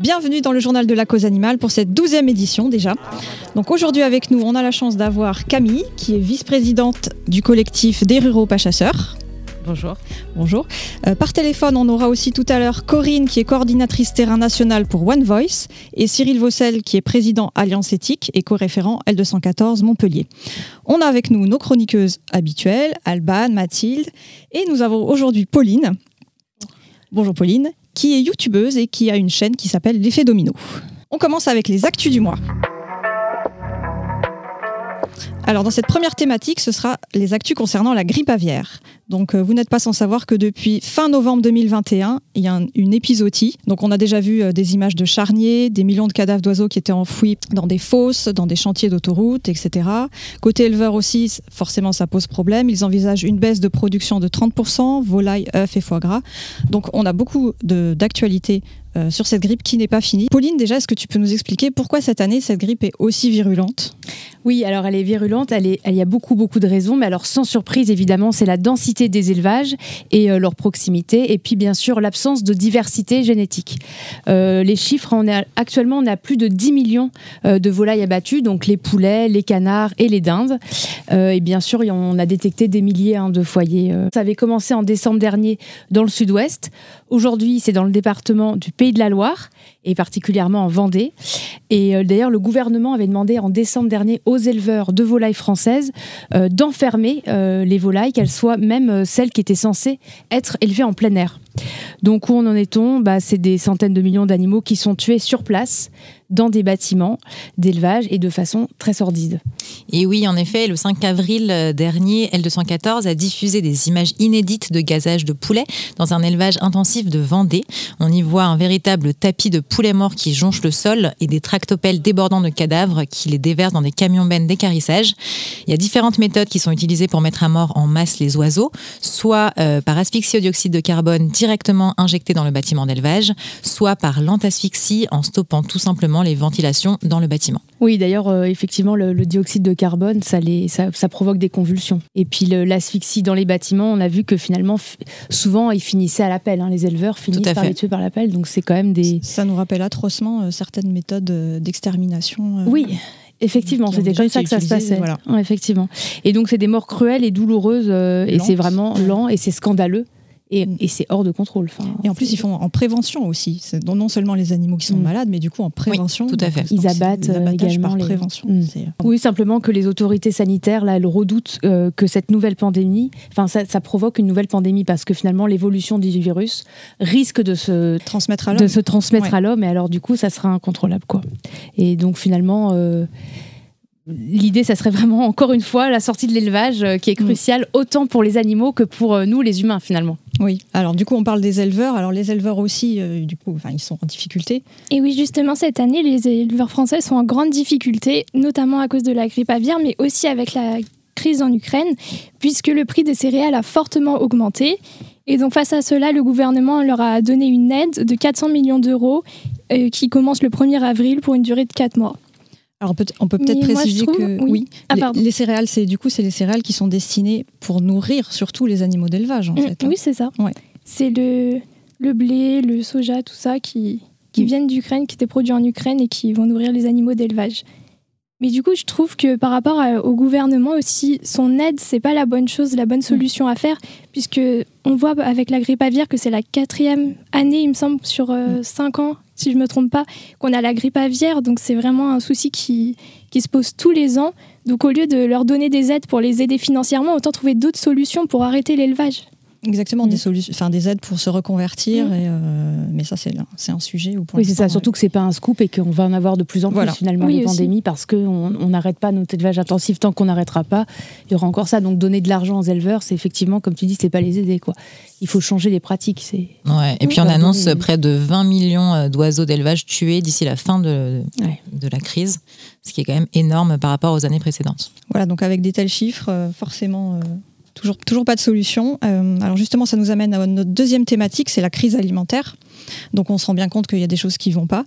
Bienvenue dans le journal de la cause animale pour cette douzième édition déjà. Donc aujourd'hui avec nous, on a la chance d'avoir Camille, qui est vice-présidente du collectif des ruraux pas chasseurs. Bonjour. Bonjour. Euh, par téléphone, on aura aussi tout à l'heure Corinne, qui est coordinatrice terrain national pour One Voice, et Cyril Vossel, qui est président Alliance Éthique et co-référent L214 Montpellier. On a avec nous nos chroniqueuses habituelles, Alban, Mathilde, et nous avons aujourd'hui Pauline. Bonjour Pauline, qui est youtubeuse et qui a une chaîne qui s'appelle L'effet domino. On commence avec les actus du mois. Alors dans cette première thématique, ce sera les actus concernant la grippe aviaire. Donc euh, vous n'êtes pas sans savoir que depuis fin novembre 2021, il y a une épisodie. Donc on a déjà vu euh, des images de charniers, des millions de cadavres d'oiseaux qui étaient enfouis dans des fosses, dans des chantiers d'autoroutes, etc. Côté éleveur aussi, forcément ça pose problème. Ils envisagent une baisse de production de 30%, volailles, œufs et foie gras. Donc on a beaucoup d'actualités euh, sur cette grippe qui n'est pas finie. Pauline, déjà, est-ce que tu peux nous expliquer pourquoi cette année cette grippe est aussi virulente? Oui, alors elle est virulente, elle, est, il y a beaucoup, beaucoup de raisons, mais alors sans surprise, évidemment, c'est la densité des élevages et euh, leur proximité, et puis bien sûr l'absence de diversité génétique. Euh, les chiffres, actuellement, on a plus de 10 millions de volailles abattues, donc les poulets, les canards et les dindes. et bien sûr, on a détecté des milliers hein, de foyers. Ça avait commencé en décembre dernier dans le sud-ouest. Aujourd'hui, c'est dans le département du Pays de la Loire et particulièrement en Vendée. Et euh, d'ailleurs, le gouvernement avait demandé en décembre dernier aux éleveurs de volailles françaises euh, d'enfermer euh, les volailles, qu'elles soient même celles qui étaient censées être élevées en plein air. Donc où en est-on bah, C'est des centaines de millions d'animaux qui sont tués sur place dans des bâtiments d'élevage et de façon très sordide. Et oui, en effet, le 5 avril dernier, L214 a diffusé des images inédites de gazage de poulets dans un élevage intensif de Vendée. On y voit un véritable tapis de poulets morts qui jonchent le sol et des tractopelles débordant de cadavres qui les déversent dans des camions bennes d'écarissage. Il y a différentes méthodes qui sont utilisées pour mettre à mort en masse les oiseaux, soit euh, par asphyxie au dioxyde de carbone directement injecté dans le bâtiment d'élevage, soit par lente asphyxie en stoppant tout simplement les ventilations dans le bâtiment. Oui, d'ailleurs, euh, effectivement, le, dioxyde de carbone, ça, les, ça, provoque des convulsions. Et puis l'asphyxie dans les bâtiments, on a vu que finalement, souvent, ils finissaient à l'appel. Hein. les éleveurs finissent par les tuer par l'appel. Donc c'est quand même des... Ça nous rappelle atrocement euh, certaines méthodes d'extermination. oui, Effectivement, c'était comme ça que ça se passait. Voilà. effectivement. Et donc, c'est des morts cruelles et douloureuses, et c'est vraiment lent et c'est scandaleux. Mm. Et, c'est hors de contrôle. et en plus, ils font en prévention aussi. Non seulement les animaux qui sont mm. malades, mais du coup en prévention. tout à fait. Ils abattent euh, également par prévention. Mm. Euh, oui, simplement que les autorités sanitaires, là, elles redoutent euh, que cette nouvelle pandémie, enfin, ça, provoque une nouvelle pandémie parce que finalement, l'évolution du virus risque de se transmettre à l'homme. De se transmettre à l'homme, et alors du coup, ça sera incontrôlable, quoi. Et donc finalement. L'idée, ça serait vraiment, encore une fois, la sortie de l'élevage qui est cruciale autant pour les animaux que pour nous, les humains, finalement. Oui, alors du coup, on parle des éleveurs. Alors les éleveurs aussi, euh, du coup, ils sont en difficulté. Et oui, justement, cette année, les éleveurs français sont en grande difficulté, notamment à cause de la grippe aviaire, mais aussi avec la crise en Ukraine, puisque le prix des céréales a fortement augmenté. Et donc face à cela, le gouvernement leur a donné une aide de 400 millions d'euros euh, qui commence le 1er avril pour une durée de 4 mois. Alors on peut, peut être préciser que oui, ah, les, céréales, c'est du coup c'est les céréales qui sont destinées pour nourrir surtout les animaux d'élevage en mm, fait. Hein. Oui, c'est ça. C'est le, le blé, le soja, tout ça qui, qui mm. viennent d'Ukraine, qui étaient produits en Ukraine et qui vont nourrir les animaux d'élevage. Mais du coup, je trouve que par rapport au gouvernement aussi, son aide, c'est pas la bonne chose, la bonne mm. solution à faire, puisque on voit avec la grippe aviaire que c'est la quatrième année, il me semble, sur euh, cinq ans si je me trompe pas, qu'on a la grippe aviaire. Donc c'est vraiment un souci qui, qui se pose tous les ans. Donc au lieu de leur donner des aides pour les aider financièrement, autant trouver d'autres solutions pour arrêter l'élevage. Exactement, des, mm. solutions, enfin, des aides pour se reconvertir. Mm. Et, euh, mais ça, c'est, c'est un sujet où Oui, c'est ça, surtout que c'est pas un scoop et qu'on va en avoir de plus en plus finalement oui, les pandémies parce qu'on n'arrête pas notre élevage intensif tant qu'on n'arrêtera pas. Il y aura encore ça. Donc donner de l'argent aux éleveurs, c'est effectivement, comme tu dis, c'est pas les aider. Quoi. Il faut changer les pratiques. C'est... Ouais. Et puis on annonce près de 20 millions euh, d'oiseaux d'élevage tués d'ici la fin de, de la crise, ce qui est quand même énorme par rapport aux années précédentes. Voilà, donc avec des tels chiffres, euh, forcément Toujours, pas de solution. Euh, alors justement, ça nous amène à notre deuxième thématique, c'est la crise alimentaire. Donc on se rend bien compte qu'il y a des choses qui vont pas.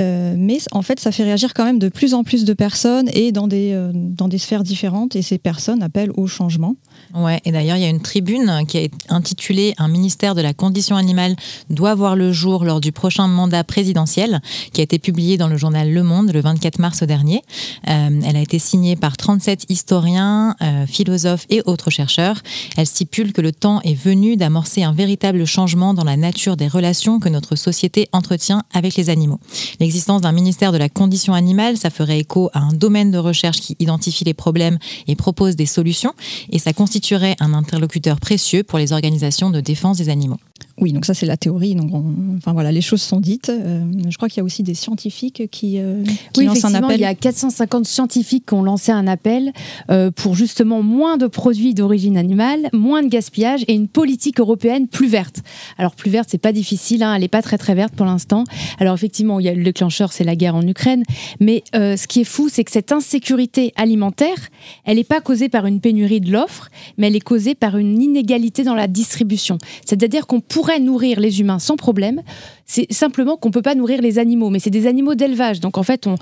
Euh, mais en fait, ça fait réagir quand même de plus en plus de personnes et dans des, euh, dans des sphères différentes. Et ces personnes appellent au changement. Ouais, et d'ailleurs, il y a une tribune qui est intitulée Un ministère de la condition animale doit voir le jour lors du prochain mandat présidentiel, qui a été publiée dans le journal Le Monde le 24 mars dernier. Euh, elle a été signée par 37 historiens, euh, philosophes et autres chercheurs. Elle stipule que le temps est venu d'amorcer un véritable changement dans la nature des relations que notre société entretient avec les animaux. L'existence d'un ministère de la condition animale, ça ferait écho à un domaine de recherche qui identifie les problèmes et propose des solutions, et ça constituerait un interlocuteur précieux pour les organisations de défense des animaux. Oui, donc ça c'est la théorie. Donc enfin voilà, les choses sont dites. Euh, je crois qu'il y a aussi des scientifiques qui, euh, oui, lancent un appel. Il y a 450 scientifiques qui ont lancé un appel euh, pour justement moins de produits d'origine animale, moins de gaspillage et une politique européenne plus verte. Alors plus verte, c'est pas difficile. Hein, elle n'est pas très très verte pour l'instant. Alors effectivement, il y a le déclencheur, c'est la guerre en Ukraine. Mais ce qui est fou, c'est que cette insécurité alimentaire, elle n'est pas causée par une pénurie de l'offre, mais elle est causée par une inégalité dans la distribution. C'est-à-dire qu'on pourrait nourrir les humains sans problème. C'est simplement qu'on ne peut pas nourrir les animaux, mais c'est des animaux d'élevage. Donc en fait, on,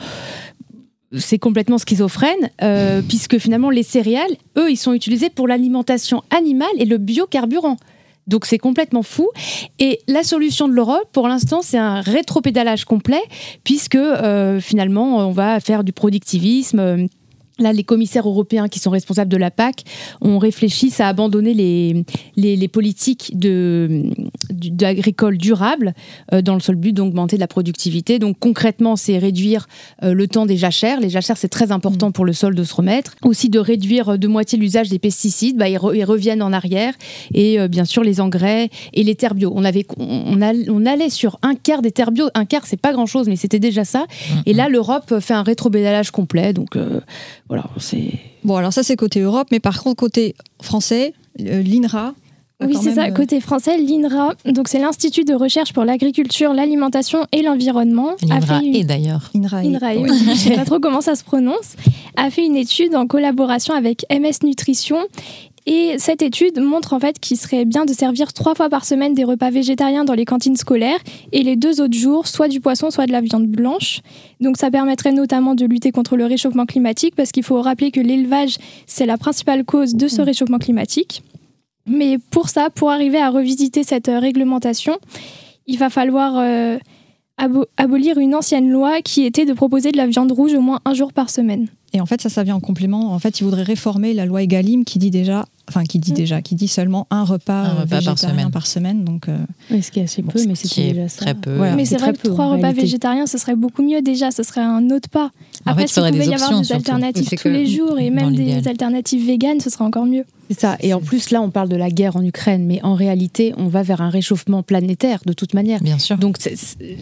c'est complètement schizophrène, euh, puisque finalement les céréales, eux, ils sont utilisés pour l'alimentation animale et le biocarburant. Donc c'est complètement fou. Et la solution de l'Europe, pour l'instant, c'est un rétropédalage complet, puisque euh, finalement, on va faire du productivisme. Euh, Là, les commissaires européens qui sont responsables de la PAC ont réfléchi à abandonner les, les, politiques d'agricoles durables euh, dans le seul but d'augmenter la productivité. Donc concrètement, c'est réduire euh, le temps des jachères. Les jachères, c'est très important mm. pour le sol de se remettre. Aussi de réduire de moitié l'usage des pesticides. Bah, ils, reviennent en arrière. Et euh, bien sûr, les engrais et les terres bio. On, avait, on, on allait sur un quart des terres bio. Un quart, c'est pas grand-chose, mais c'était déjà ça. Mm, et là, mm. l'Europe fait un rétrobédalage complet. Donc voilà, c'est. Bon, alors ça, c'est côté Europe, mais par contre, côté français, l'INRA, oui, c'est ça. Euh, côté français, l'INRA, donc c'est l'Institut de recherche pour l'agriculture, l'alimentation et l'environnement. L'INRA et d'ailleurs. INRA, je ne sais pas trop comment ça se prononce, a fait une étude en collaboration avec MS Nutrition et cette étude montre en fait qu'il serait bien de servir trois fois par semaine des repas végétariens dans les cantines scolaires et les deux autres jours, soit du poisson, soit de la viande blanche. Donc ça permettrait notamment de lutter contre le réchauffement climatique parce qu'il faut rappeler que l'élevage, c'est la principale cause de ce mm. réchauffement climatique. Mais pour ça, pour arriver à revisiter cette euh, réglementation, il va falloir euh, abolir une ancienne loi qui était de proposer de la viande rouge au moins un jour par semaine. Et en fait, ça, ça vient en complément. En fait, il voudrait réformer la loi Egalim qui dit déjà, enfin qui dit mm. déjà, qui dit seulement un repas, un repas par semaine. Par semaine donc, euh, ce qui est assez peu, mais c'est déjà ça. Très peu. mais c'est vrai que trois repas végétariens, ce serait beaucoup mieux déjà. Ce serait un autre pas. Après, s'il pouvait y avoir des alternatives tous les jours et même des alternatives véganes, ce serait encore mieux. C'est ça. Et en plus, là, on parle de la guerre en Ukraine, mais en réalité, on va vers un réchauffement planétaire de toute manière. Bien sûr. Donc,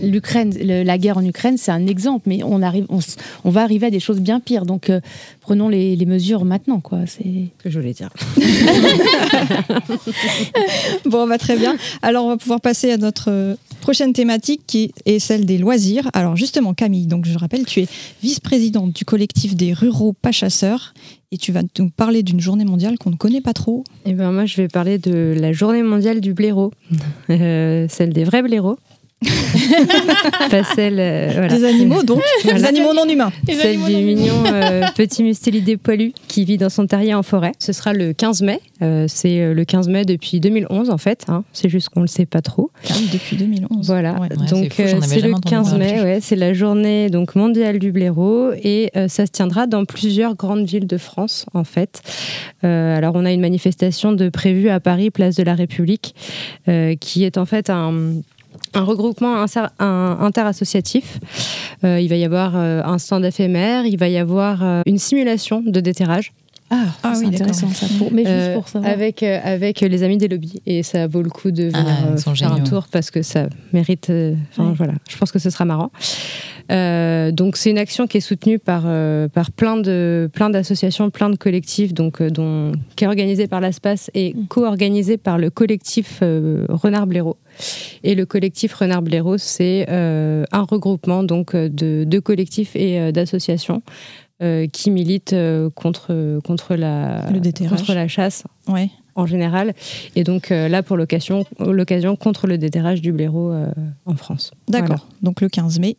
l'Ukraine, la guerre en Ukraine, c'est un exemple, mais on arrive, on, va arriver à des choses bien pires. Donc, euh, prenons les, mesures maintenant, quoi. C'est ce que je voulais dire. bon, va bah, très bien. Alors, on va pouvoir passer à notre euh, prochaine thématique qui est celle des loisirs. Alors, justement, Camille, donc je rappelle, tu es vice-présidente du collectif des ruraux pas chasseurs et tu vas nous parler d'une journée mondiale qu'on ne connaît pas trop. Et eh ben moi, je vais parler de la journée mondiale du blaireau, euh, celle des vrais blaireaux. celle, euh, Des animaux donc, des animaux non humains. Celle du mignon euh, petit mustélidé poilu qui vit dans son terrier en forêt. Ce sera le 15 mai. Euh, c'est le 15 mai depuis 2011 en fait. Hein. C'est juste qu'on le sait pas trop. Ah depuis 2011. Voilà. donc c'est le 15 mai. Ouais, c'est la journée donc mondiale du blaireau et ça se tiendra dans plusieurs grandes villes de France en fait. alors on a une manifestation de prévue à Paris, place de la République, qui est en fait un un regroupement interassociatif. Euh, il va y avoir euh, un stand éphémère, il va y avoir euh, une simulation de déterrage. Ah, ah oui, intéressant ça. mais juste pour savoir. Avec, avec les amis des lobbies. Et ça vaut le coup de venir ah, faire un tour parce que ça mérite. Enfin, voilà. Je pense que ce sera marrant. Donc, c'est une action qui est soutenue par, par plein, de, plein d'associations, plein de collectifs, donc, dont, qui est organisée par l'ASPAS et mm. co-organisée par le collectif Renard Blaireau. Et le collectif Renard Blaireau, c'est euh, un regroupement donc de, collectifs et euh, d'associations euh, qui militent contre, contre, la, contre la chasse. Ouais en général. Et donc là, pour l'occasion, contre le déterrage du blaireau en France. D'accord. Donc le 15 mai.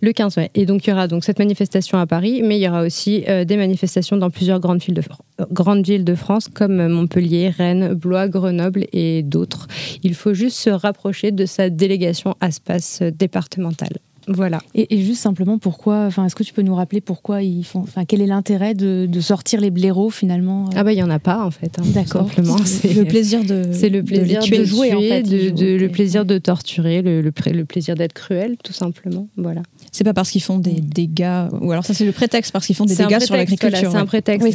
Le 15 mai. Et donc il y aura donc cette manifestation à Paris, mais il y aura aussi des manifestations dans plusieurs grandes villes de, grandes villes de France comme Montpellier, Rennes, Blois, Grenoble et d'autres. Il faut juste se rapprocher de sa délégation à espace départemental. Voilà. Et, juste simplement, pourquoi Enfin, est-ce que tu peux nous rappeler pourquoi ils font Enfin, quel est l'intérêt de, sortir les blaireaux finalement euh? Ah bah il y en a pas en fait. Hein, D'accord. C'est le plaisir de. C'est le plaisir de, jouer, en fait, de, le plaisir de torturer, le, le, plaisir d'être cruel, tout simplement. Voilà. C'est pas parce qu'ils font des dégâts, ou alors ça c'est le prétexte parce qu'ils font des dégâts sur l'agriculture. c'est un prétexte.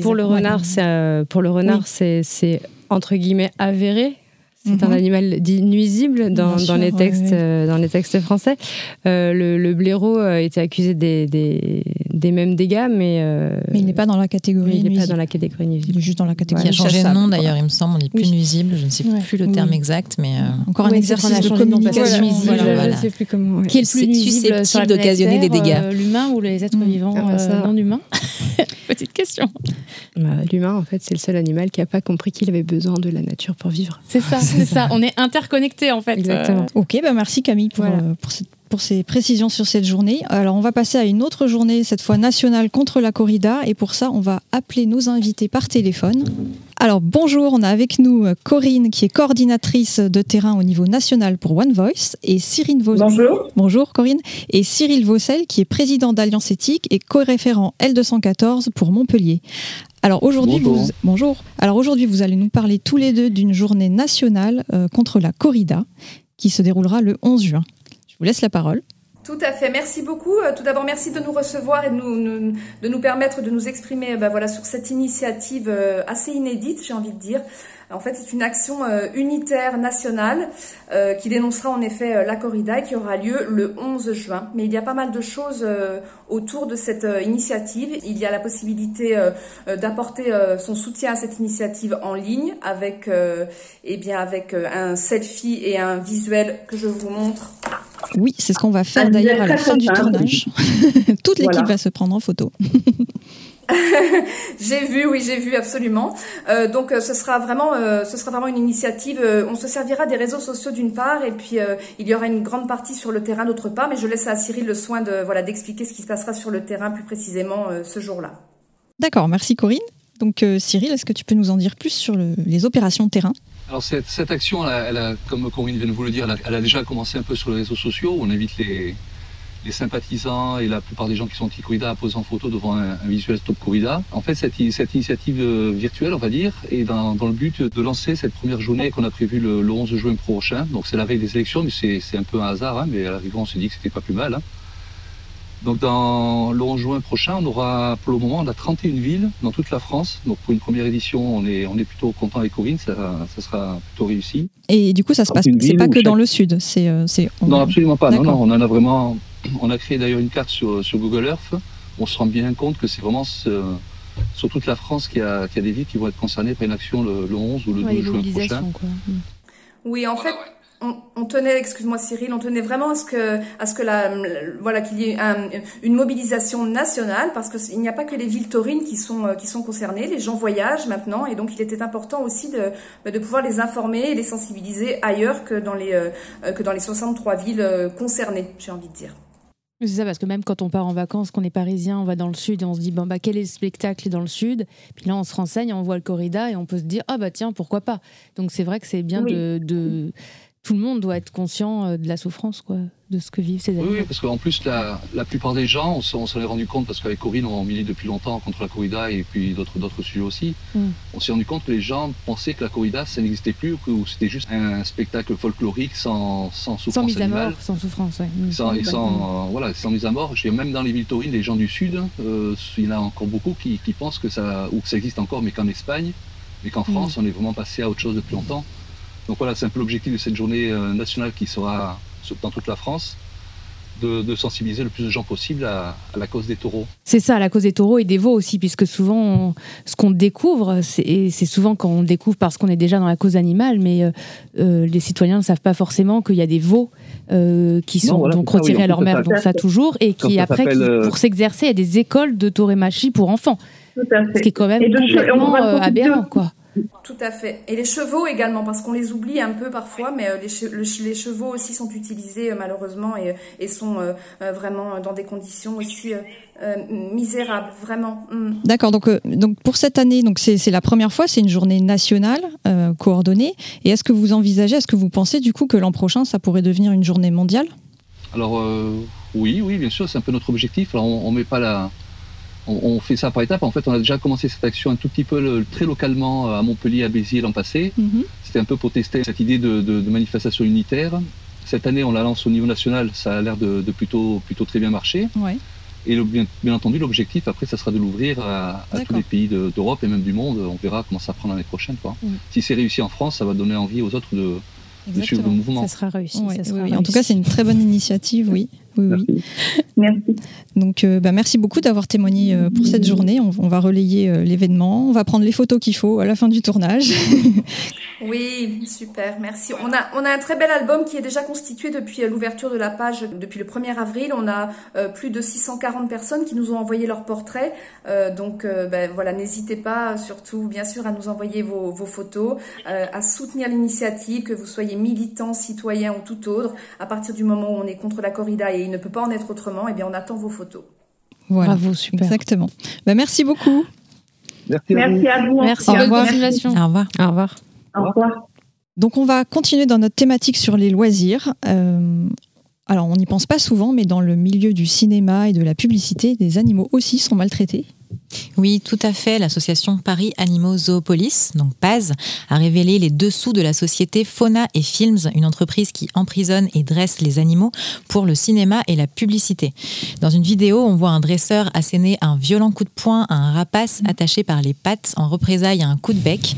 pour, le renard, euh, pour le renard, c'est entre guillemets avéré c'est un mhm. animal dit nuisible dans, dans les, textes, euh, dans les textes français. Euh, le, le, blaireau a été accusé des, des, des mêmes dégâts, mais, euh, mais il n'est pas dans la catégorie il n'est pas dans la catégorie nuisible. Il est juste dans la catégorie. Il a changé de nom d'ailleurs, il me semble. On n'est plus nuisible. Je ne sais plus le terme exact, mais encore un exercice de communication nuisible. Je ne sais plus comment. Qui est le plus nuisible susceptible d'occasionner des dégâts L'humain ou les êtres mm. vivants ah, non humains Petite question. Bah, l'humain, en fait, c'est le seul animal qui n'a pas compris qu'il avait besoin de la nature pour vivre. C'est ça c'est ça. On est interconnectés en fait. Exactement. Euh. Ok, bah merci Camille pour, euh, pour, ces précisions sur cette journée. Alors on va passer à une autre journée, cette fois nationale contre la corrida. Et pour ça, on va appeler nos invités par téléphone. Alors bonjour, on a avec nous euh, Corinne qui est coordinatrice de terrain au niveau national pour One Voice et Cyril Vaucel. Bonjour. Bonjour Corinne. Et Cyril Vaucel qui est président d'Alliance Éthique et co-référent L214 pour Montpellier. Alors aujourd'hui, vous bonjour. Alors aujourd'hui, vous allez nous parler tous les deux d'une journée nationale euh, contre la corrida qui se déroulera le 11 juin. Je vous laisse la parole. Tout à fait. Merci beaucoup. Euh, tout d'abord, merci de nous recevoir et de nous, de nous permettre de nous exprimer ben voilà, sur cette initiative assez inédite, j'ai envie de dire, en fait, c'est une action euh, unitaire nationale euh, qui dénoncera en effet euh, la corrida et qui aura lieu le 11 juin. Mais il y a pas mal de choses autour de cette initiative. Il y a la possibilité d'apporter son soutien à cette initiative en ligne avec, eh bien, avec un selfie et un visuel que je vous montre. Oui, c'est ce qu'on va faire d'ailleurs à la fin du tournage. Toute l'équipe va se prendre en photo. j'ai vu, oui, j'ai vu absolument. Euh, donc, euh, ce sera vraiment, euh, ce sera vraiment une initiative. on se servira des réseaux sociaux d'une part, et puis il y aura une grande partie sur le terrain d'autre part. Mais je laisse à Cyril le soin de, voilà, d'expliquer ce qui se passera sur le terrain plus précisément ce jour-là. D'accord, merci Corinne. Donc, Cyril, est-ce que tu peux nous en dire plus sur les opérations de terrain? Alors cette, cette action, elle a, comme Corinne vient de vous le dire, elle a, elle a, déjà commencé un peu sur les réseaux sociaux. On invite les, les sympathisants et la plupart des gens qui sont anti-corrida à poser en photo devant un, visuel Stop Corrida. En fait, cette, cette, initiative euh, virtuelle, on va dire, est dans, dans, le but de lancer cette première journée qu'on a prévue le, 11 juin prochain. Donc c'est la veille des élections, mais c'est un peu un hasard, hein, mais à l'arrivée on s'est dit que c'était pas plus mal. Hein. Donc dans le 11 juin prochain, on aura pour le moment on a 31 villes dans toute la France. Donc pour une première édition, on est, on est plutôt content avec Corinne, ça, ça sera plutôt réussi. Et du coup, ça se passe, c'est pas que dans le sud, c'est. Euh, non, absolument pas. Non, non, on en a vraiment on a créé d'ailleurs une carte sur, Google Earth. On se rend bien compte que c'est vraiment sur toute la France qu'il y, a, des villes qui vont être concernées par une action le, 11 ou le 12 juin prochain. Mm. Oui, en fait, on, tenait, excuse-moi Cyril, on tenait vraiment à ce que, à ce que la, voilà, qu'il y ait une mobilisation nationale, parce qu'il n'y a pas que les villes taurines qui sont, qui sont concernées. Les gens voyagent maintenant, et donc il était important aussi de, de pouvoir les informer et les sensibiliser ailleurs que dans les, euh, que dans les 63 villes euh, concernées, j'ai envie de dire. C'est ça, parce que même quand on part en vacances, qu'on est parisien, on va dans le sud et on se dit, bon, bah, quel est le spectacle dans le sud? Puis là, on se renseigne, on voit le corrida et on peut se dire, ah bah tiens, pourquoi pas? Donc c'est vrai que c'est bien de, de, Tout le monde doit être conscient euh, de la souffrance, quoi de ce que vivent ces animaux. Oui, parce qu'en plus, la, la, plupart des gens, on, s'en est rendu compte, parce qu'avec Corinne, on milite depuis longtemps contre la corrida et puis d'autres, d'autres sujets aussi. Mm. On s'est rendu compte que les gens pensaient que la corrida, ça n'existait plus, que c'était juste un spectacle folklorique sans, sans souffrance Sans mise à mort, sans souffrance, oui. Mm. Sans, et sans, voilà, sans mise à mort. Même dans les villes taurines, les gens du Sud, euh, il y en a encore beaucoup qui, qui, pensent que ça, ou que ça existe encore, mais qu'en Espagne, mais qu'en mm. France, on est vraiment passé à autre chose depuis longtemps. Donc voilà, c'est un peu l'objectif de cette journée euh, nationale qui sera dans toute la France de, sensibiliser le plus de gens possible à, la cause des taureaux. C'est ça, la cause des taureaux et des veaux aussi, puisque souvent, ce qu'on découvre, c'est souvent quand on découvre parce qu'on est déjà dans la cause animale, mais euh, euh, les citoyens ne savent pas forcément qu'il y a des veaux euh, qui sont donc retirés à leur mère, donc ça toujours, et qui après, pour s'exercer, il y a des écoles de taurémachie pour enfants. Ce qui est quand même complètement aberrant, quoi. Tout à fait. Et les chevaux également, parce qu'on les oublie un peu parfois, mais euh, les, chevaux aussi sont utilisés euh, malheureusement et, sont euh, vraiment dans des conditions aussi misérables, vraiment. Mm. D'accord. Donc, donc pour cette année, donc c'est la première fois, c'est une journée nationale coordonnée. Et est-ce que vous envisagez, est-ce que vous pensez du coup que l'an prochain, ça pourrait devenir une journée mondiale? Alors oui, oui, bien sûr, c'est un peu notre objectif. Alors on, ne met pas la on, fait ça par étapes. En fait, on a déjà commencé cette action un tout petit peu très localement euh, à Montpellier, à Béziers l'an passé. Mhm. C'était un peu pour tester cette idée de, manifestation unitaire. Cette année, on la lance au niveau national. Ça a l'air de, plutôt, plutôt très bien marcher. Et bien, entendu, l'objectif, après, ça sera de l'ouvrir à, tous les pays d'Europe et même du monde. On verra comment ça prend l'année prochaine. Si c'est réussi en France, ça va donner envie aux autres de, suivre le mouvement. Ça sera réussi. En tout cas, c'est une très bonne initiative, oui. Oui, Merci. Donc, euh, bah, merci beaucoup d'avoir témoigné euh, pour cette journée. On, va relayer euh, l'événement. On va prendre les photos qu'il faut à la fin du tournage. oui, super. Merci. On a, on a un très bel album qui est déjà constitué depuis l'ouverture de la page, depuis le 1er avril. On a plus de 640 personnes qui nous ont envoyé leurs portraits. donc, ben, voilà, n'hésitez pas, surtout, bien sûr, à nous envoyer vos, vos photos, à soutenir l'initiative, que vous soyez militant, citoyen ou tout autre. À partir du moment où on est contre la corrida et il ne peut pas en être autrement, et eh bien on attend vos photos. Voilà, Bravo, super. Exactement. Bah, merci beaucoup. Merci à, merci à vous. Merci. Au revoir. Au revoir. Au revoir. Au revoir. Donc on va continuer dans notre thématique sur les loisirs. Euh, alors on n'y pense pas souvent, mais dans le milieu du cinéma et de la publicité, des animaux aussi sont maltraités. Oui, tout à fait. L'association Paris Animaux Zoopolis, donc PAZ, a révélé les dessous de la société Fauna et Films, une entreprise qui emprisonne et dresse les animaux pour le cinéma et la publicité. Dans une vidéo, on voit un dresseur asséner un violent coup de poing à un rapace attaché par les pattes en représailles à un coup de bec.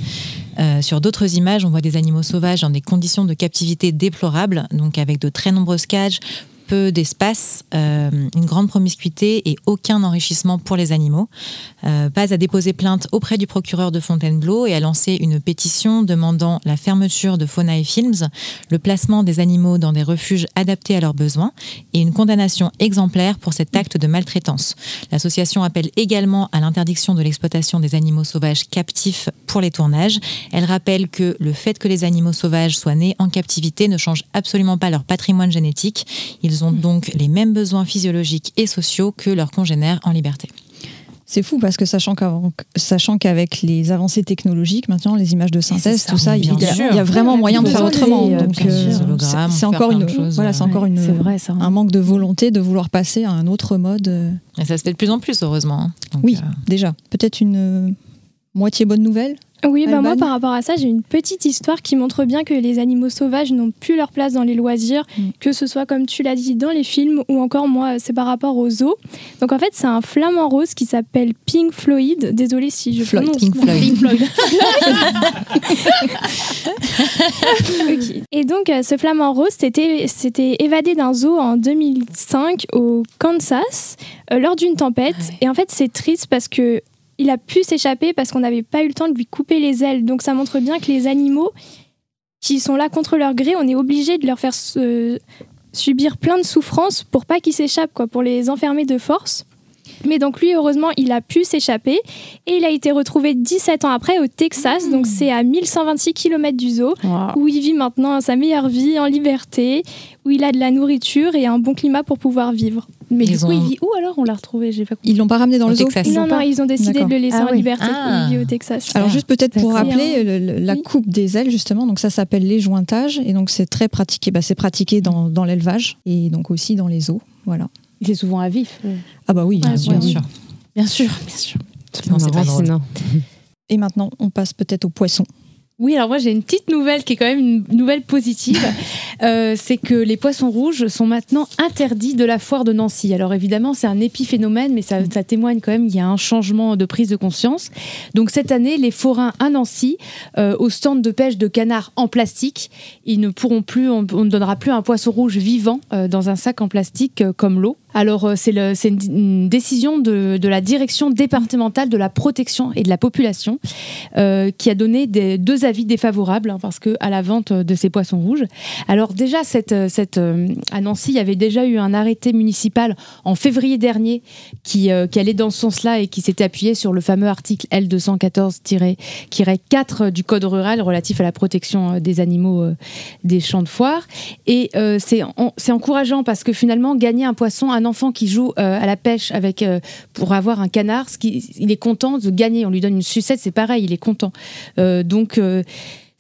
Euh, sur d'autres images, on voit des animaux sauvages dans des conditions de captivité déplorables, donc avec de très nombreuses cages, peu d'espace, euh, une grande promiscuité et aucun enrichissement pour les animaux. Euh, Paz a déposé plainte auprès du procureur de Fontainebleau et a lancé une pétition demandant la fermeture de Fauna et Films, le placement des animaux dans des refuges adaptés à leurs besoins et une condamnation exemplaire pour cet acte de maltraitance. L'association appelle également à l'interdiction de l'exploitation des animaux sauvages captifs pour les tournages. Elle rappelle que le fait que les animaux sauvages soient nés en captivité ne change absolument pas leur patrimoine génétique. Ils donc les mêmes besoins physiologiques et sociaux que leurs congénères en liberté. C'est fou parce que sachant qu'avec les avancées technologiques, maintenant les images de synthèse, tout ça, il y, a, vraiment moyen de faire autrement. Euh, euh, c'est encore une, voilà, c'est encore une, vrai, ça. un manque de volonté de vouloir passer à un autre mode. Euh. Et ça se fait de plus en plus, heureusement. Hein. oui, déjà. Peut-être une moitié bonne nouvelle oui, bah moi par rapport à ça, j'ai une petite histoire qui montre bien que les animaux sauvages n'ont plus leur place dans les loisirs, mm. que ce soit comme tu l'as dit dans les films ou encore moi, c'est par rapport aux zoos. Donc en fait, c'est un flamant rose qui s'appelle Pink Floyd. Désolée si je Floyd, Pink Floyd. Pink Floyd. Et donc euh, ce flamant rose s'était évadé d'un zoo en 2005 au Kansas euh, lors d'une tempête. Et en fait, c'est triste parce que il a pu s'échapper parce qu'on n'avait pas eu le temps de lui couper les ailes. Donc ça montre bien que les animaux qui sont là contre leur gré, on est obligé de leur faire subir plein de souffrances pour pas qu'ils s'échappent, quoi, pour les enfermer de force. Mais donc lui, heureusement, il a pu s'échapper et il a été retrouvé 17 ans après au Texas, donc c'est à 1126 km du zoo, où il vit maintenant sa meilleure vie en liberté, où il a de la nourriture et un bon climat pour pouvoir vivre. Mais du coup, il vit où alors? On l'a retrouvé pas Ils l'ont pas ramené dans le zoo Non, non, ils ont décidé de le laisser ah en liberté. Ah. Il vit au Texas. Alors juste peut-être pour rappeler la coupe des ailes justement, donc ça s'appelle l'éjointage et donc c'est très pratiqué. Bah, c'est pratiqué dans, dans l'élevage et donc aussi dans les zoos. Voilà. Il est souvent à vif. Ah bah oui, bien, sûr. Bien sûr, bien sûr. Et maintenant, on passe peut-être aux poissons. Oui, alors moi j'ai une petite nouvelle qui est quand même une nouvelle positive. Euh, c'est que les poissons rouges sont maintenant interdits de la foire de Nancy. Alors évidemment, c'est un épiphénomène, mais ça, témoigne quand même qu'il y a un changement de prise de conscience. Donc cette année, les forains à Nancy, euh, au stand de pêche de canards en plastique, ils ne pourront plus, on, ne donnera plus un poisson rouge vivant euh, dans un sac en plastique comme l'eau. Alors, c'est une, décision de, la direction départementale de la protection et de la population qui a donné deux avis défavorables hein, parce que à la vente de ces poissons rouges. Alors déjà, cette, cette, à Nancy, il y avait déjà eu un arrêté municipal en février dernier qui, allait dans ce sens-là et qui s'était appuyé sur le fameux article L214-4 du Code rural relatif à la protection des animaux des champs de foire. Et c'est encourageant parce que finalement, gagner un poisson, un enfant qui joue à la pêche avec, pour avoir un canard, ce qui, il est content de gagner. On lui donne une sucette, c'est pareil, il est content. donc,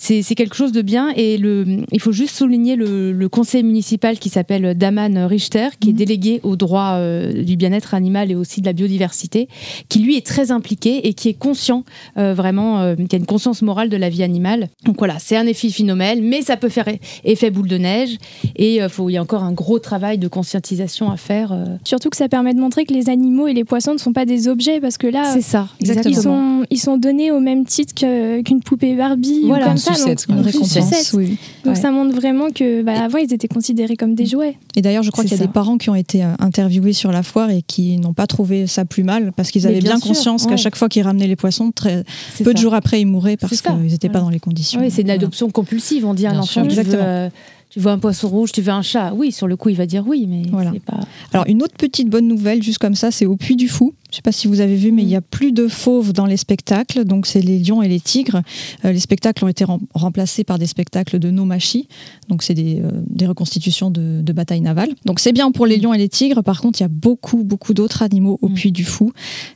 c'est quelque chose de bien. Et le, il faut juste souligner le, le conseil municipal qui s'appelle Daman Richter, qui est mhm. délégué au droit euh, du bien-être animal et aussi de la biodiversité, qui lui est très impliqué et qui est conscient euh, vraiment, euh, qui a une conscience morale de la vie animale. Donc voilà, c'est un effet phénomène, mais ça peut faire effet boule de neige. Et faut, il y a encore un gros travail de conscientisation à faire. Surtout que ça permet de montrer que les animaux et les poissons ne sont pas des objets, parce que là, c'est ça, exactement. Ils sont, ils sont donnés au même titre qu'une poupée Barbie. Voilà, comme ça, une récompense. Oui. Donc ça montre vraiment que bah, avant ils étaient considérés comme des jouets. Et d'ailleurs, je crois qu'il y a des parents qui ont été euh, interviewés sur la foire et qui n'ont pas trouvé ça plus mal parce qu'ils avaient bien, conscience qu'à chaque fois qu'ils ramenaient les poissons, très peu de jours après ils mouraient parce qu'ils n'étaient pas dans les conditions. Oui, c'est une adoption compulsive. On dit à un enfant, Exactement tu veux un poisson rouge, tu veux un chat. Oui, sur le coup, il va dire oui, mais voilà. pas. Alors, une autre petite bonne nouvelle, juste comme ça, c'est au Puy du Fou. Je ne sais pas si vous avez vu, mais il y a plus de fauves dans les spectacles. Donc, c'est les lions et les tigres. Euh, les spectacles ont été remplacés par des spectacles de nomachi. Donc, c'est des, euh, reconstitutions de, batailles navales. Donc, c'est bien pour les lions et les tigres. Par contre, il y a beaucoup, beaucoup d'autres animaux au mm. Puy du Fou.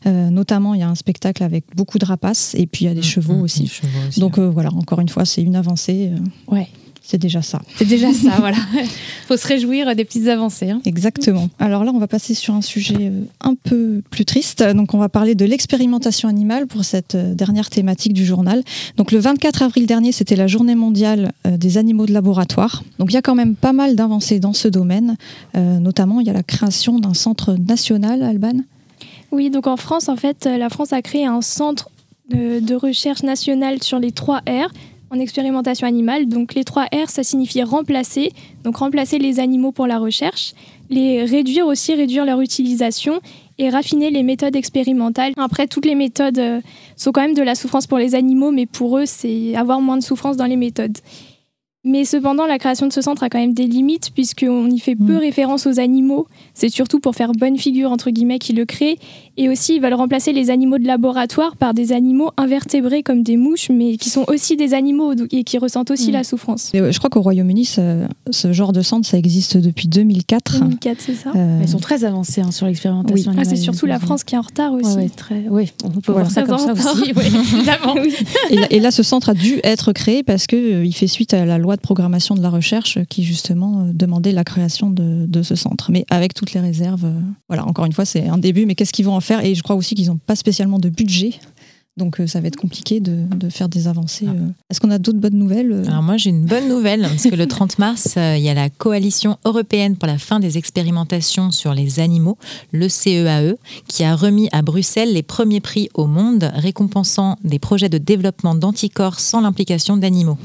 Euh, notamment, il y a un spectacle avec beaucoup de rapaces et puis il y a des, mm, chevaux, mm, aussi. Donc, voilà, encore une fois, c'est une avancée. ouais. C'est déjà ça. C'est déjà ça, voilà. Il faut se réjouir des petites avancées. Hein. Exactement. Alors là, on va passer sur un sujet euh, un peu plus triste. Donc, on va parler de l'expérimentation animale pour cette euh, dernière thématique du journal. Donc, le 24 avril dernier, c'était la journée mondiale euh, des animaux de laboratoire. Donc, il y a quand même pas mal d'avancées dans ce domaine. notamment, il y a la création d'un centre national, Alban. Oui, donc en France, en fait, la France a créé un centre de recherche national sur les trois R en expérimentation animale. Donc les trois R, ça signifie remplacer, donc remplacer les animaux pour la recherche, les réduire aussi, réduire leur utilisation et raffiner les méthodes expérimentales. Après, toutes les méthodes euh, sont quand même de la souffrance pour les animaux, mais pour eux, c'est avoir moins de souffrance dans les méthodes. Mais cependant, la création de ce centre a quand même des limites, puisqu'on y fait peu mm. référence aux animaux. C'est surtout pour faire bonne figure, entre guillemets, qu'ils le créent. Et aussi, ils veulent remplacer les animaux de laboratoire par des animaux invertébrés comme des mouches, mais qui sont aussi des animaux et qui ressentent aussi mm. la souffrance. je crois qu'au Royaume-uni, ce, genre de centre, ça existe depuis 2004. 2004, c'est ça. Euh, ils sont très avancés hein, sur l'expérimentation ah, c'est surtout la France qui est en retard aussi. très... Oui, on peut voir ça comme ça aussi. et, là, ce centre a dû être créé parce qu'il euh, fait suite à la loi de programmation de la recherche qui, justement, euh, demandait la création de, de ce centre. Mais avec toutes les réserves. voilà, encore une fois, c'est un début, mais qu'est-ce qu'ils vont en faire? Et je crois aussi qu'ils n'ont pas spécialement de budget donc euh, ça va être compliqué de, faire des avancées. Ah. Euh. Est-ce qu'on a d'autres bonnes nouvelles euh Alors moi j'ai une bonne nouvelle, parce que le 30 mars, il y a la Coalition européenne pour la fin des expérimentations sur les animaux, le CEAE, e, qui a remis à Bruxelles les premiers prix au monde récompensant des projets de développement d'anticorps sans l'implication d'animaux.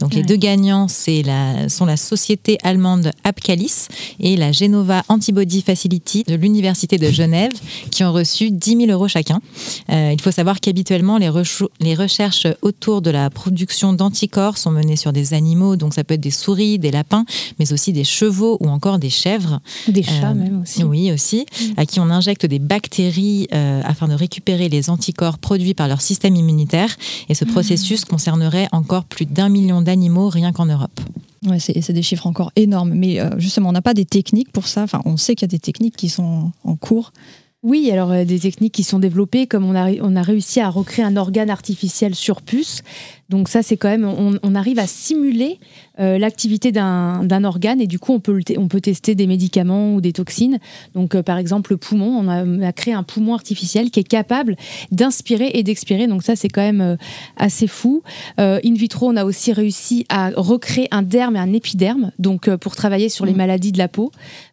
Donc les deux gagnants la, sont la société allemande Apcalis et la Genova Antibody Facility de l'Université de Genève, qui ont reçu 10 000 euros chacun. il faut savoir qu'habituellement, les, recherches autour de la production d'anticorps sont menées sur des animaux, donc ça peut être des souris, des lapins, mais aussi des chevaux ou encore des chèvres. Des chats euh, même aussi. Oui, aussi, mm. à qui on injecte des bactéries euh, afin de récupérer les anticorps produits par leur système immunitaire. Et ce mm. processus concernerait encore plus d'un million d'animaux rien qu'en Europe. Ouais, c'est des chiffres encore énormes. Mais euh, justement, on n'a pas des techniques pour ça. Enfin, on sait qu'il y a des techniques qui sont en cours. Oui, alors euh, des techniques qui sont développées, comme on a, on a réussi à recréer un organe artificiel sur puce. Donc ça, c'est quand même, on, arrive à simuler euh, l'activité d'un organe et du coup, on peut, on peut tester des médicaments ou des toxines. Donc euh, par exemple, le poumon, on a, créé un poumon artificiel qui est capable d'inspirer et d'expirer. Donc ça, c'est quand même assez fou. in vitro, on a aussi réussi à recréer un derme et un épiderme, donc pour travailler sur les mmh. maladies de la peau.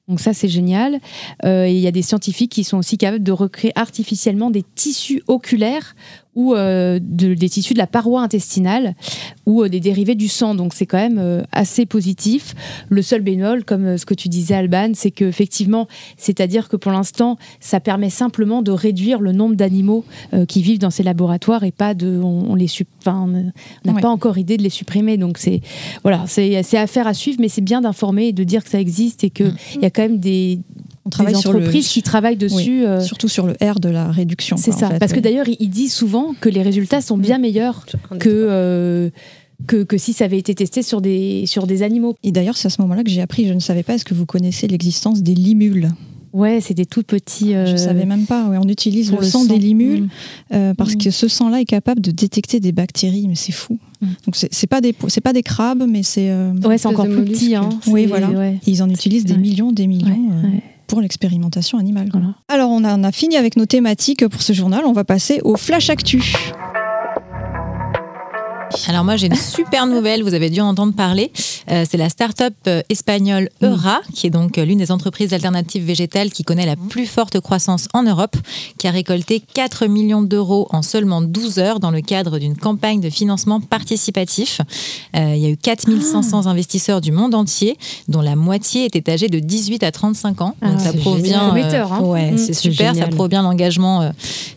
Donc ça, c'est génial. il y a des scientifiques qui sont aussi capables de recréer artificiellement des tissus oculaires ou euh, des tissus de la paroi intestinale ou euh, des dérivés du sang. Donc c'est quand même euh, assez positif. Le seul bémol, comme ce que tu disais Alban, c'est qu'effectivement, c'est-à-dire que pour l'instant, ça permet simplement de réduire le nombre d'animaux qui vivent dans ces laboratoires et pas de, on, les, enfin, on n'a pas encore idée de les supprimer. Donc c'est voilà, c'est affaire à suivre, mais c'est bien d'informer et de dire que ça existe et qu'il mm. y a quand même des, on travaille des entreprises qui travaillent dessus. Euh, surtout sur le R de la réduction. C'est ça. parce que d'ailleurs, il dit souvent que les résultats sont bien meilleurs que, euh, que, que, si ça avait été testé sur des, sur des animaux. Et d'ailleurs, c'est à ce moment-là que j'ai appris, je ne savais pas, est-ce que vous connaissez l'existence des limules? Ouais, c'est des tout petits. Euh... Je savais même pas. on utilise le, sang, des limules mm. parce mm. que ce sang-là est capable de détecter des bactéries, mais c'est fou. Mm. Donc c'est pas des c'est pas des crabes, mais c'est. ouais, c'est encore plus petit. Hein. Oui, voilà. Ils en utilisent des millions, des millions pour l'expérimentation animale. Alors on a, on a fini avec nos thématiques pour ce journal, on va passer au Flash Actu. Alors moi j'ai une super nouvelle, vous avez dû en entendre parler. Euh, c'est la start-up euh, espagnole mm. Eura, qui est donc euh, l'une des entreprises alternatives végétales qui connaît la plus forte croissance en Europe, qui a récolté 4 millions d'euros en seulement 12 heures dans le cadre d'une campagne de financement participatif. il y a eu 4500 ah. investisseurs du monde entier, dont la moitié était âgée de 18 à 35 ans. donc ça provient, hein. ouais, mm. c'est super, ça provient l'engagement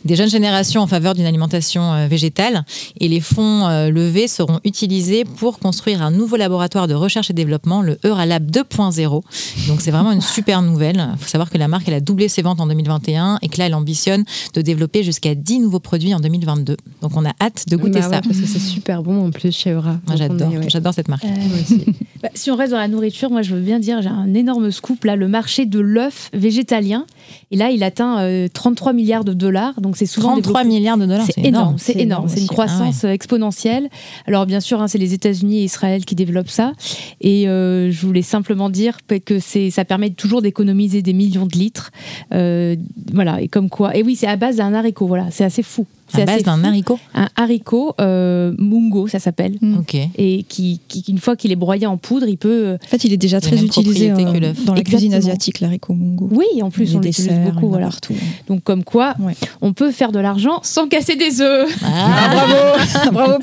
des jeunes générations en faveur d'une alimentation végétale. Et les fonds le seront utilisés pour construire un nouveau laboratoire de recherche et développement, le Euralab 2.0. Donc c'est vraiment une super nouvelle. Il faut savoir que la marque elle a doublé ses ventes en 2021 et que là elle ambitionne de développer jusqu'à 10 nouveaux produits en 2022. Donc on a hâte de goûter bah ça. parce que c'est super bon en plus chez Eura. Moi j'adore, j'adore cette marque. Euh, bah, si on reste dans la nourriture, moi je veux bien dire j'ai un énorme scoop là, le marché de l'œuf végétalien. Et là il atteint 33 euh, milliards de dollars. Donc c'est souvent 33 milliards de dollars, c'est énorme. C'est énorme. C'est une croissance ah exponentielle. Alors bien sûr, hein, c'est les États-Unis et Israël qui développent ça. Et euh, je voulais simplement dire que ça permet toujours d'économiser des millions de litres. Euh, voilà, et comme quoi. Et oui, c'est à base d'un haricot. Voilà, c'est assez fou. À base d'un haricot Un haricot euh, mungo, ça s'appelle. Mm. Et qui, une fois qu'il est broyé en poudre, il peut. En fait, il est déjà très utilisé euh, dans la cuisine asiatique, l'haricot mungo. Oui, en plus, on l'utilise beaucoup. Voilà. Partout. Donc, comme quoi, on peut faire de l'argent sans casser des œufs. Ah, bravo Bravo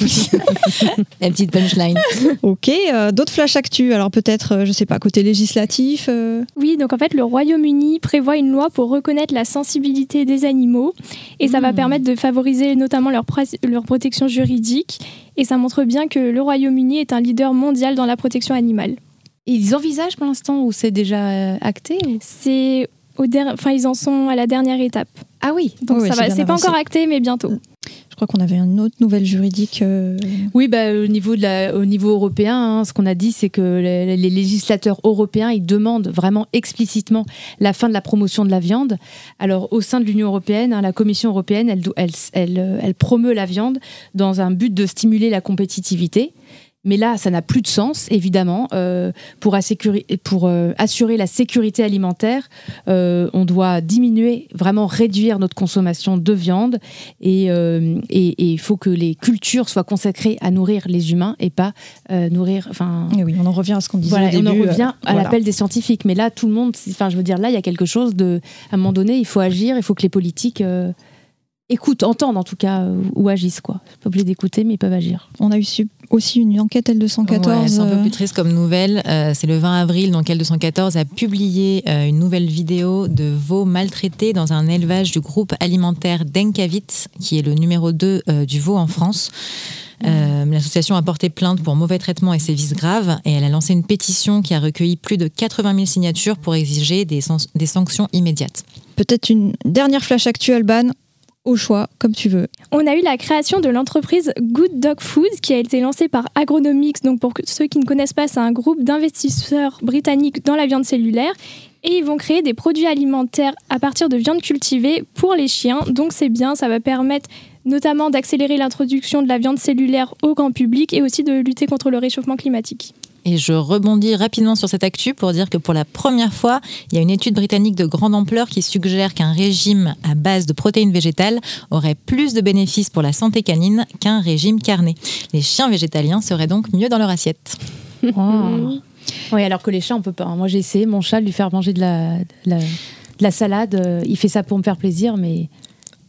La petite punchline. ok, euh, d'autres flash actu. Alors, peut-être, je sais pas, côté législatif Oui, donc en fait, le Royaume-Uni prévoit une loi pour reconnaître la sensibilité des animaux et ça va hmm. permettre de favoriser notamment leur, leur protection juridique. Et ça montre bien que le Royaume-Uni est un leader mondial dans la protection animale. ils envisagent pour l'instant ou c'est déjà euh, acté C'est au enfin ils en sont à la dernière étape. Ah oui, donc ça va. C'est pas encore acté, mais bientôt crois qu'on avait une autre nouvelle juridique. Euh, oui, bah, au, niveau de la, au niveau européen, hein, ce qu'on a dit, c'est que les, législateurs européens, ils demandent vraiment explicitement la fin de la promotion de la viande. Alors, au sein de l'Union européenne, hein, la Commission européenne, elle, elle, elle, elle promeut la viande dans un but de stimuler la compétitivité. Mais là, ça n'a plus de sens, évidemment. Euh, pour, pour euh, assurer la sécurité alimentaire, euh, on doit diminuer, vraiment réduire notre consommation de viande. Et il faut que les cultures soient consacrées à nourrir les humains et pas nourrir. Enfin, oui, on en revient à ce qu'on disait au début. On en revient à l'appel des scientifiques. Mais là, tout le monde. Enfin, je veux dire, là, il y a quelque chose de. À un moment donné, il faut agir. Il faut que les politiques écoutent, entendent en tout cas, ou agissent. Quoi. Pas obligé d'écouter, mais ils peuvent agir. On a eu aussi une enquête L214. c'est un peu euh, plus triste comme nouvelle. Euh, c'est le 20 avril, donc L214 a publié euh, une nouvelle vidéo de veaux maltraités dans un élevage du groupe alimentaire Denkavit, qui est le numéro 2 du veau en France. L'association a porté plainte pour mauvais traitement et sévices graves et elle a lancé une pétition qui a recueilli plus de 80 000 signatures pour exiger des, des sanctions immédiates. Peut-être une dernière flash actuelle, Ban au choix, comme tu veux. On a eu la création de l'entreprise Good Dog Food qui a été lancée par Agronomics. Donc pour ceux qui ne connaissent pas, c'est un groupe d'investisseurs britanniques dans la viande cellulaire. Et ils vont créer des produits alimentaires à partir de viande cultivée pour les chiens. Donc c'est bien, ça va permettre notamment d'accélérer l'introduction de la viande cellulaire au grand public et aussi de lutter contre le réchauffement climatique. Et je rebondis rapidement sur cette actu pour dire que pour la première fois, il y a une étude britannique de grande ampleur qui suggère qu'un régime à base de protéines végétales aurait plus de bénéfices pour la santé canine qu'un régime carné. Les chiens végétaliens seraient donc mieux dans leur assiette. Oui, alors que les chats, on peut pas. Moi, j'ai essayé mon chat de lui faire manger de la, de la salade. Il fait ça pour me faire plaisir, mais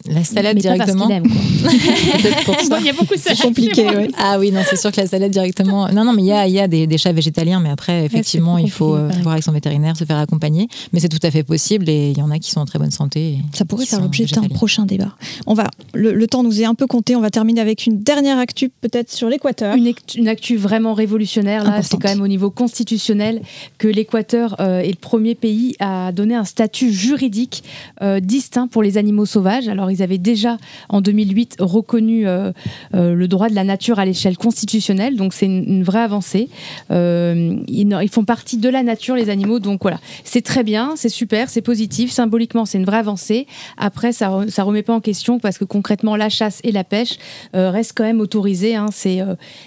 La salade directement. Il y a beaucoup de C'est compliqué. Ah oui, non, c'est sûr que la salade directement. Non, non, mais il y a, y a des, chats végétaliens, mais après, effectivement, il faut euh, voir avec son vétérinaire, se faire accompagner. Mais c'est tout à fait possible et il y en a qui sont en très bonne santé. Ça pourrait faire l'objet d'un prochain débat. On va, le, temps nous est un peu compté. On va terminer avec une dernière actu, peut-être sur l'Équateur. Une, actu vraiment révolutionnaire. Là, c'est quand même au niveau constitutionnel que l'Équateur euh, est le premier pays à donner un statut juridique euh, distinct pour les animaux sauvages. Alors, ils avaient déjà en 2008 reconnu euh, euh, le droit de la nature à l'échelle constitutionnelle, donc c'est une, vraie avancée. Euh, ils, font partie de la nature, les animaux, donc voilà, c'est très bien, c'est super, c'est positif, symboliquement c'est une vraie avancée. Après, ça ne remet pas en question parce que concrètement la chasse et la pêche restent quand même autorisées. Hein, si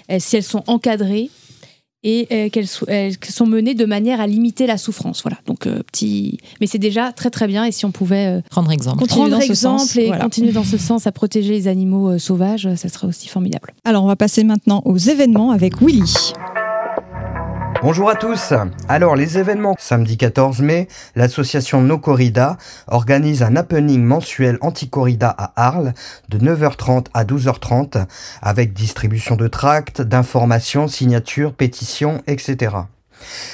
elles sont encadrées, et euh, qu'elles sont menées de manière à limiter la souffrance. Voilà. Donc euh, petit, mais c'est déjà très très bien. Et si on pouvait euh, prendre exemple, continuer prendre exemple et continuer dans ce sens à protéger les animaux sauvages, ça serait aussi formidable. Alors on va passer maintenant aux événements avec Willy. Bonjour à tous. Alors les événements samedi 14 mai, l'association No Corrida organise un happening mensuel anti-corrida à Arles de 9h30 à 12h30 avec distribution de tracts, d'informations, signatures, pétitions, etc.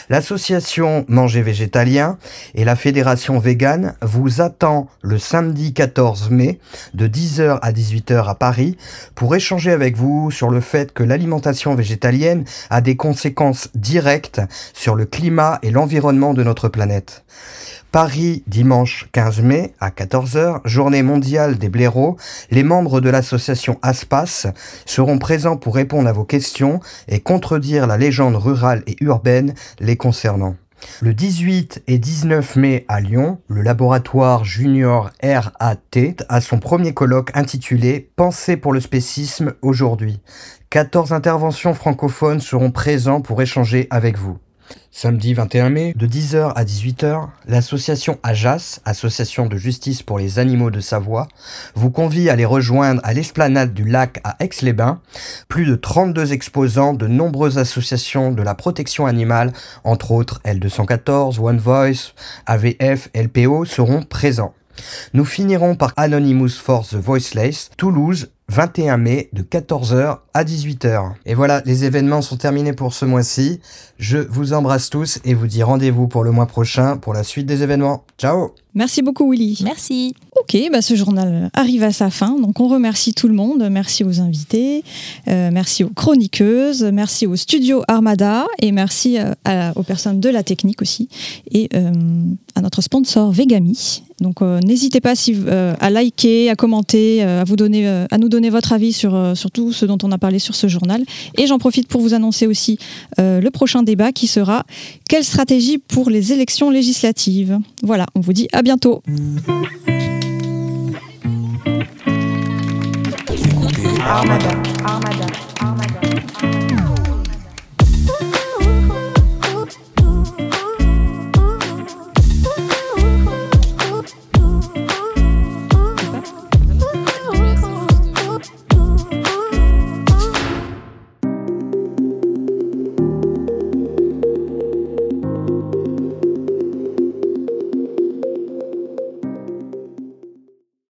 L'association Manger Végétalien et la Fédération Végane vous attend le samedi 14 mai de 10h à 18h à Paris pour échanger avec vous sur le fait que l'alimentation végétalienne a des conséquences directes sur le climat et l'environnement de notre planète. Paris, dimanche 15 mai à 14h, journée mondiale des blaireaux, les membres de l'association ASPAS seront présents pour répondre à vos questions et contredire la légende rurale et urbaine les concernant. Le 18 et 19 mai à Lyon, le laboratoire Junior RAT a son premier colloque intitulé Pensée pour le spécisme aujourd'hui. 14 interventions francophones seront présents pour échanger avec vous. Samedi 21 mai, de 10h à 18h, l'association AJAS, Association de justice pour les animaux de Savoie, vous convie à les rejoindre à l'esplanade du lac à Aix-les-Bains. Plus de 32 exposants de nombreuses associations de la protection animale, entre autres L214, One Voice, AVF, LPO, seront présents. Nous finirons par Anonymous Force the Voiceless, Toulouse, 21 mai de 14h à 18h. Et voilà, les événements sont terminés pour ce mois-ci. Je vous embrasse tous et vous dis rendez-vous pour le mois prochain pour la suite des événements. Ciao Merci beaucoup Willy. Merci. Ok, bah ce journal arrive à sa fin, donc on remercie tout le monde, merci aux invités, euh, merci aux chroniqueuses, merci au studio Armada. Et merci euh, aux personnes de la technique aussi. Et euh, à notre sponsor Vegami. Donc n'hésitez pas à liker, à commenter, à, vous donner, à nous donner votre avis sur tout ce dont on a parlé sur ce journal. Et j'en profite pour vous annoncer aussi le prochain débat qui sera quelle stratégie pour les élections législatives? Voilà, on vous dit à bientôt. Armada. Armada.